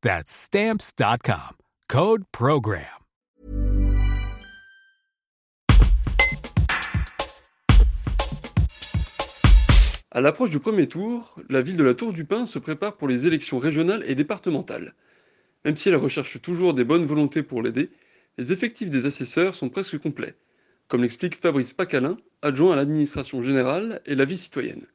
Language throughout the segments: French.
That's Stamps.com. Code Program. À l'approche du premier tour, la ville de la Tour du Pin se prépare pour les élections régionales et départementales. Même si elle recherche toujours des bonnes volontés pour l'aider, les effectifs des assesseurs sont presque complets, comme l'explique Fabrice Pacalin, adjoint à l'administration générale et la vie citoyenne.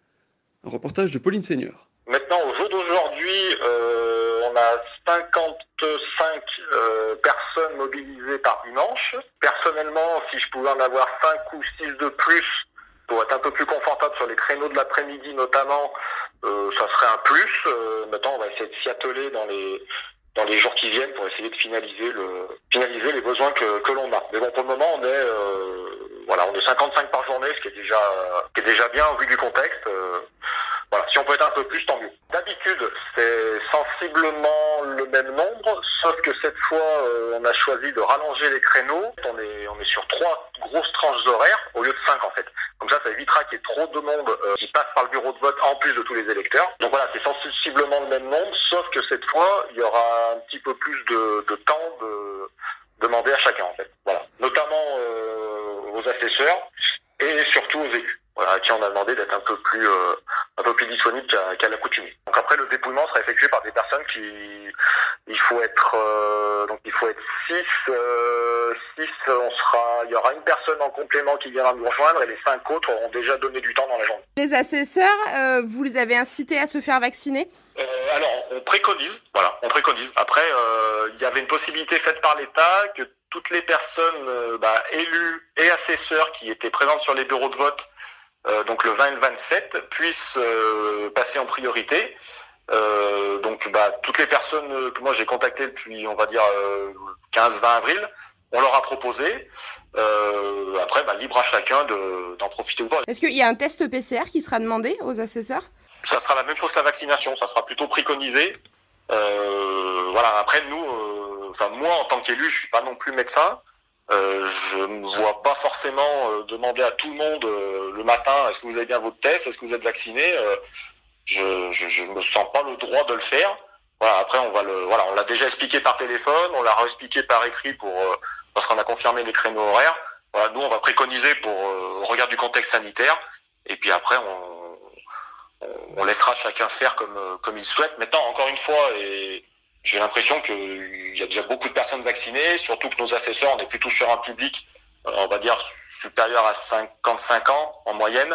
Un reportage de Pauline Seigneur. Maintenant, au jour d'aujourd'hui, euh, on a 55 euh, personnes mobilisées par dimanche. Personnellement, si je pouvais en avoir 5 ou 6 de plus pour être un peu plus confortable sur les créneaux de l'après-midi notamment, euh, ça serait un plus. Euh, maintenant, on va essayer de s'y atteler dans les dans les jours qui viennent pour essayer de finaliser le finaliser les besoins que, que l'on a. Mais bon, pour le moment, on est euh, voilà, on est 55 par journée, ce qui est déjà qui est déjà bien au vu du contexte. Voilà, si on peut être un peu plus, tant mieux. D'habitude, c'est sensiblement le même nombre, sauf que cette fois, euh, on a choisi de rallonger les créneaux. On est, on est sur trois grosses tranches horaires au lieu de cinq en fait. Comme ça, ça évitera qu'il y ait trop de monde euh, qui passe par le bureau de vote en plus de tous les électeurs. Donc voilà, c'est sensiblement le même nombre, sauf que cette fois, il y aura un petit peu plus de, de temps de demander à chacun en fait. Voilà, notamment euh, aux assesseurs et surtout aux élus voilà, à qui on a demandé d'être un peu plus euh, un peu plus disponible qu'à qu'à l'accoutumée. Donc après le dépouillement sera effectué par des personnes qui il faut être euh, donc il faut être six euh, six on sera il y aura une personne en complément qui viendra nous rejoindre et les cinq autres auront déjà donné du temps dans la journée. Les assesseurs, euh, vous les avez incités à se faire vacciner? Euh, alors, on préconise, voilà, on préconise. Après, euh, il y avait une possibilité faite par l'État que toutes les personnes euh, bah, élues et assesseurs qui étaient présentes sur les bureaux de vote, donc le 20 et le 27, puissent euh, passer en priorité. Euh, donc, bah, toutes les personnes que moi j'ai contactées depuis, on va dire, 15-20 avril, on leur a proposé. Euh, après, bah, libre à chacun de- d'en profiter ou pas. Est-ce qu'il y a un test PCR qui sera demandé aux assesseurs? Ça sera la même chose que la vaccination, ça sera plutôt préconisé. Euh, voilà. Après, nous, euh, enfin moi en tant qu'élu, je suis pas non plus médecin. Euh, je ne vois pas forcément euh, demander à tout le monde euh, le matin est-ce que vous avez bien votre test, est-ce que vous êtes vacciné. Euh, je, je, je me sens pas le droit de le faire. Voilà. Après, on va le, voilà, on l'a déjà expliqué par téléphone, on l'a expliqué par écrit pour euh, parce qu'on a confirmé les créneaux horaires. Voilà, nous, on va préconiser pour au regard du contexte sanitaire. Et puis après, on, on- on laissera chacun faire comme, comme il souhaite. Maintenant, encore une fois, et j'ai l'impression qu'il y a déjà beaucoup de personnes vaccinées, surtout que nos assesseurs, on est plutôt sur un public, euh, on va dire, supérieur à 55 ans en moyenne.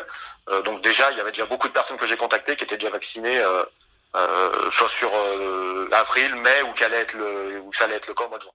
Euh, donc déjà, il y avait déjà beaucoup de personnes que j'ai contactées qui étaient déjà vaccinées, euh, euh, soit sur euh, avril, mai, ou, qu'allait être le, ou ça allait être le cas au mois de juin.